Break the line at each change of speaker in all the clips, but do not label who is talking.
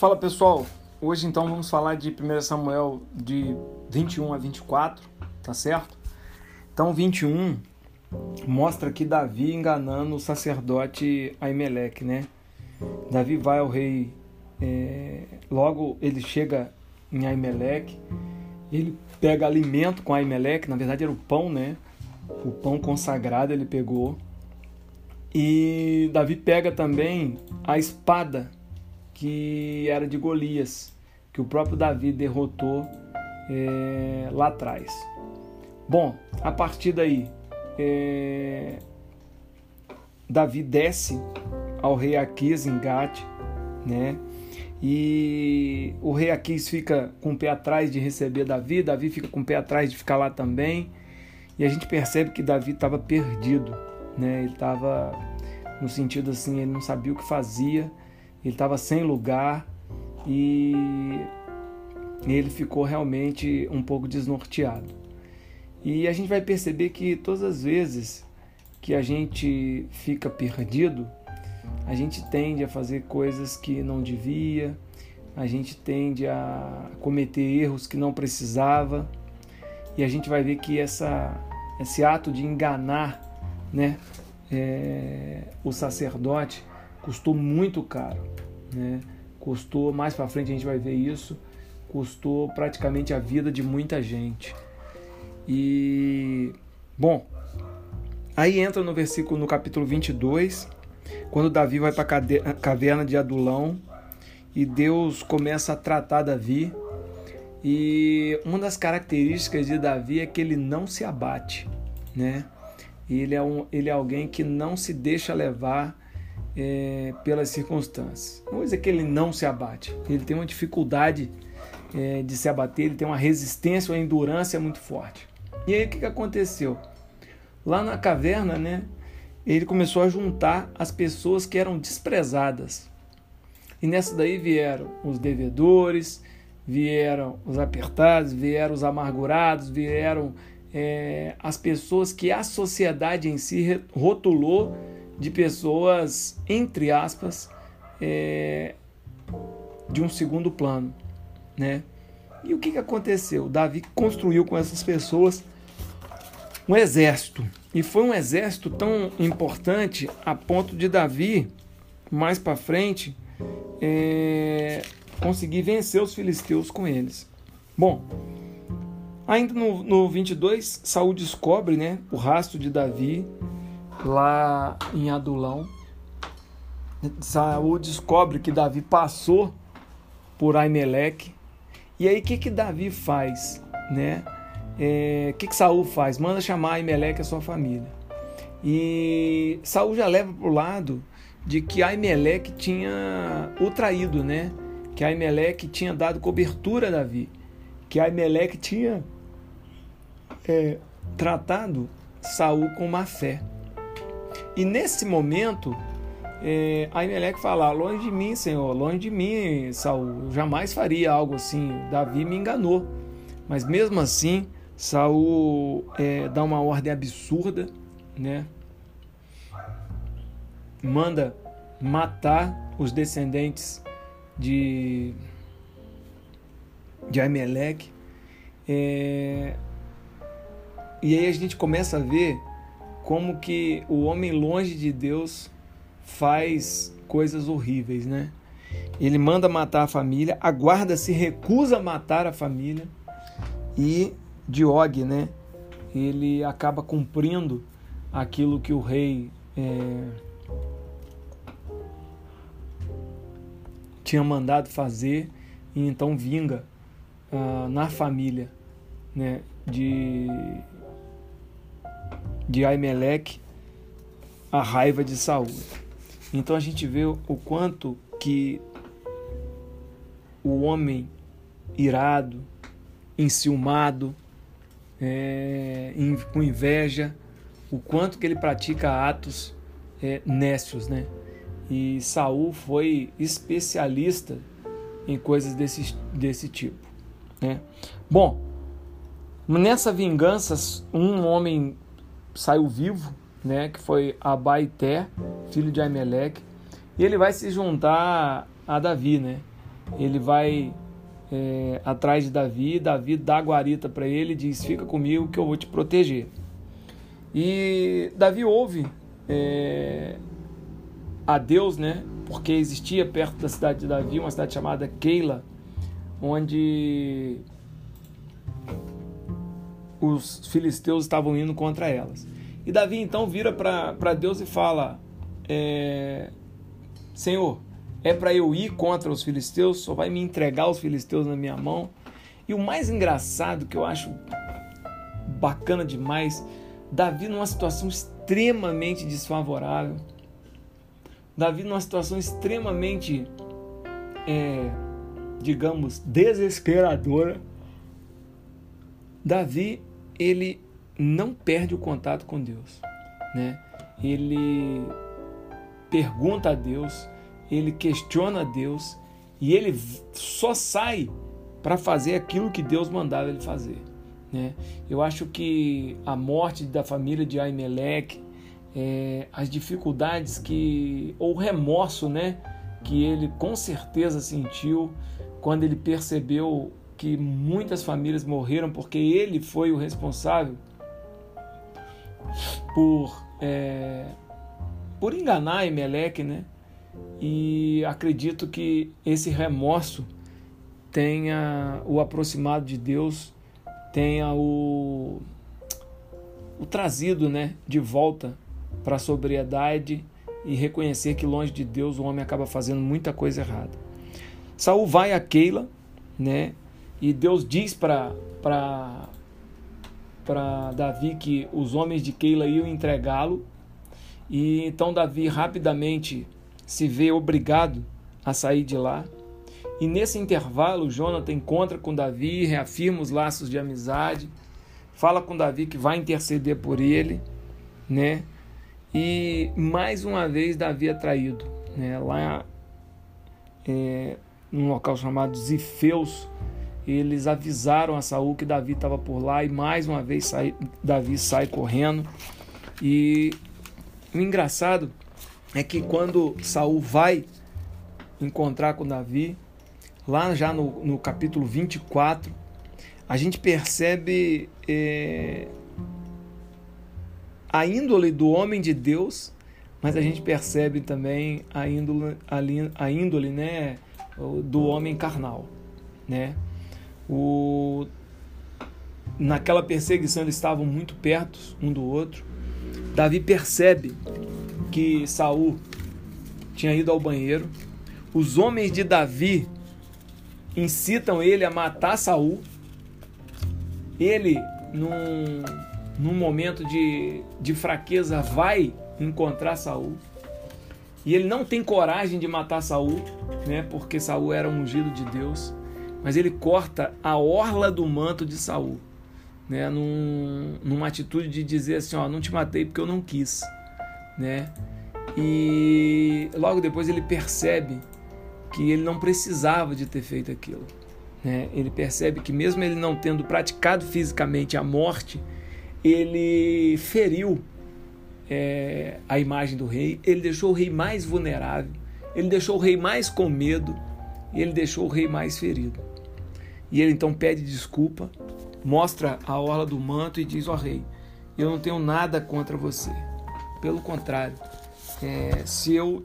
Fala pessoal, hoje então vamos falar de 1 Samuel de 21 a 24, tá certo? Então 21 mostra que Davi enganando o sacerdote Aimeleque, né? Davi vai ao rei, é, logo ele chega em Aimeleque, ele pega alimento com Aimeleque, na verdade era o pão, né? O pão consagrado ele pegou. E Davi pega também a espada que era de Golias, que o próprio Davi derrotou é, lá atrás. Bom, a partir daí, é, Davi desce ao rei Aquis em Gate, né? E o rei Aquis fica com o pé atrás de receber Davi, Davi fica com o pé atrás de ficar lá também. E a gente percebe que Davi estava perdido, né? Ele estava no sentido assim, ele não sabia o que fazia ele estava sem lugar e ele ficou realmente um pouco desnorteado. E a gente vai perceber que todas as vezes que a gente fica perdido, a gente tende a fazer coisas que não devia, a gente tende a cometer erros que não precisava, e a gente vai ver que essa, esse ato de enganar né, é, o sacerdote custou muito caro, né? Custou mais para frente a gente vai ver isso, custou praticamente a vida de muita gente. E bom, aí entra no versículo no capítulo 22, quando Davi vai para a caverna de Adulão e Deus começa a tratar Davi. E uma das características de Davi é que ele não se abate, né? Ele é, um, ele é alguém que não se deixa levar é, pelas circunstâncias. Não dizer que ele não se abate, ele tem uma dificuldade é, de se abater, ele tem uma resistência, uma endurance muito forte. E aí o que, que aconteceu? Lá na caverna, né, ele começou a juntar as pessoas que eram desprezadas. E nessa daí vieram os devedores, vieram os apertados, vieram os amargurados, vieram é, as pessoas que a sociedade em si rotulou de pessoas, entre aspas, é, de um segundo plano, né? E o que, que aconteceu? Davi construiu com essas pessoas um exército. E foi um exército tão importante a ponto de Davi, mais para frente, é, conseguir vencer os filisteus com eles. Bom, ainda no, no 22, Saul descobre né, o rastro de Davi lá em Adulão. Saul descobre que Davi passou por Aimeleque. E aí o que que Davi faz, né? É, que que Saul faz? Manda chamar Aimeleque a sua família. E Saul já leva para o lado de que Aimeleque tinha o traído, né? Que Aimeleque tinha dado cobertura a Davi, que Aimeleque tinha é, tratado Saul com má fé. E nesse momento, é, Aimeleque fala: Longe de mim, Senhor, longe de mim, Saul. Eu jamais faria algo assim. Davi me enganou. Mas mesmo assim, Saul é, dá uma ordem absurda, né? Manda matar os descendentes de de Aimeleque. É, e aí a gente começa a ver como que o homem longe de Deus faz coisas horríveis, né? Ele manda matar a família, a guarda se recusa a matar a família e Diog, né? Ele acaba cumprindo aquilo que o rei é, tinha mandado fazer e então vinga ah, na família, né? De de Aimeleque a raiva de Saul. Então a gente vê o quanto que o homem irado, enciumado, é, com inveja, o quanto que ele pratica atos é, nécios, né? E Saul foi especialista em coisas desse, desse tipo, né? Bom, nessa vingança, um homem saiu vivo, né, que foi Abaité, filho de Aimeleque, e ele vai se juntar a Davi, né? ele vai é, atrás de Davi, Davi dá a guarita para ele e diz: Fica comigo que eu vou te proteger. E Davi ouve é, a Deus, né? Porque existia perto da cidade de Davi uma cidade chamada Keila, onde os filisteus estavam indo contra elas. E Davi então vira para Deus e fala: é, Senhor, é para eu ir contra os filisteus? Só vai me entregar os filisteus na minha mão? E o mais engraçado que eu acho bacana demais, Davi numa situação extremamente desfavorável, Davi numa situação extremamente, é, digamos, desesperadora. Davi ele não perde o contato com Deus, né? Ele pergunta a Deus, ele questiona a Deus e ele só sai para fazer aquilo que Deus mandava ele fazer. Né? Eu acho que a morte da família de Aimeleque, é, as dificuldades que, ou o remorso né, que ele com certeza sentiu quando ele percebeu que muitas famílias morreram porque ele foi o responsável por, é, por enganar Emelec, né? E acredito que esse remorso tenha o aproximado de Deus, tenha o, o trazido né, de volta para a sobriedade e reconhecer que longe de Deus o homem acaba fazendo muita coisa errada. Saul vai a Keila, né? E Deus diz para Davi que os homens de Keila iam entregá-lo. E então Davi rapidamente se vê obrigado a sair de lá. E nesse intervalo, Jonathan encontra com Davi, reafirma os laços de amizade, fala com Davi que vai interceder por ele, né? E mais uma vez Davi é traído, né? Lá é, num local chamado Zifeus, eles avisaram a Saul que Davi estava por lá e mais uma vez sai, Davi sai correndo. E o engraçado é que quando Saul vai encontrar com Davi, lá já no, no capítulo 24, a gente percebe é, a índole do homem de Deus, mas a gente percebe também a índole, a, a índole né, do homem carnal. Né? O... Naquela perseguição eles estavam muito perto um do outro. Davi percebe que Saul tinha ido ao banheiro. Os homens de Davi incitam ele a matar Saul. Ele, num, num momento de, de fraqueza, vai encontrar Saul. E ele não tem coragem de matar Saul, né? Porque Saul era ungido de Deus mas ele corta a orla do manto de Saul, né? Num, numa atitude de dizer assim, ó, não te matei porque eu não quis, né? E logo depois ele percebe que ele não precisava de ter feito aquilo, né? Ele percebe que mesmo ele não tendo praticado fisicamente a morte, ele feriu é, a imagem do rei, ele deixou o rei mais vulnerável, ele deixou o rei mais com medo e ele deixou o rei mais ferido. E ele então pede desculpa, mostra a orla do manto e diz: Ó oh, rei, eu não tenho nada contra você. Pelo contrário, é, se eu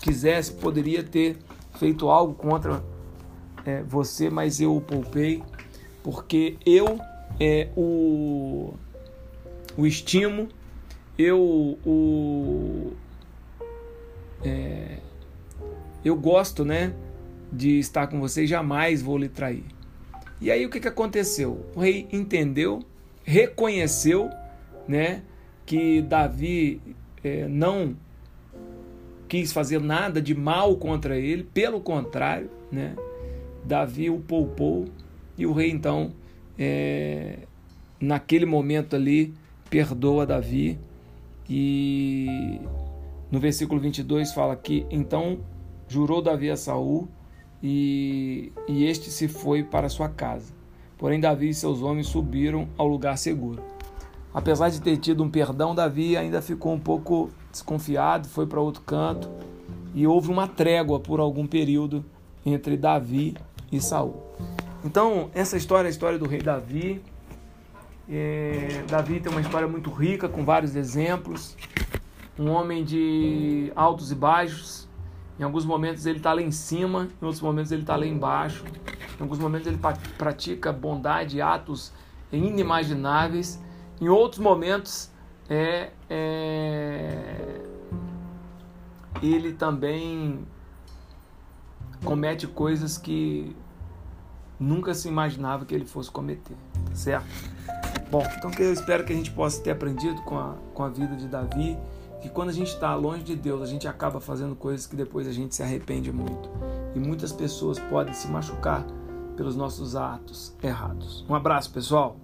quisesse, poderia ter feito algo contra é, você, mas eu o poupei, porque eu é, o, o estimo, eu o. É, eu gosto, né? De estar com você jamais vou lhe trair. E aí o que, que aconteceu? O rei entendeu, reconheceu, né, que Davi é, não quis fazer nada de mal contra ele, pelo contrário, né, Davi o poupou e o rei então, é, naquele momento ali, perdoa Davi e no versículo 22 fala que então jurou Davi a Saul e, e este se foi para sua casa. Porém, Davi e seus homens subiram ao lugar seguro. Apesar de ter tido um perdão, Davi ainda ficou um pouco desconfiado, foi para outro canto e houve uma trégua por algum período entre Davi e Saul. Então, essa história é a história do rei Davi. É, Davi tem uma história muito rica, com vários exemplos. Um homem de altos e baixos. Em alguns momentos ele está lá em cima, em outros momentos ele está lá embaixo. Em alguns momentos ele pratica bondade, atos inimagináveis. Em outros momentos é, é ele também comete coisas que nunca se imaginava que ele fosse cometer, certo? Bom, então eu espero que a gente possa ter aprendido com a, com a vida de Davi, que quando a gente está longe de Deus, a gente acaba fazendo coisas que depois a gente se arrepende muito. E muitas pessoas podem se machucar pelos nossos atos errados. Um abraço, pessoal!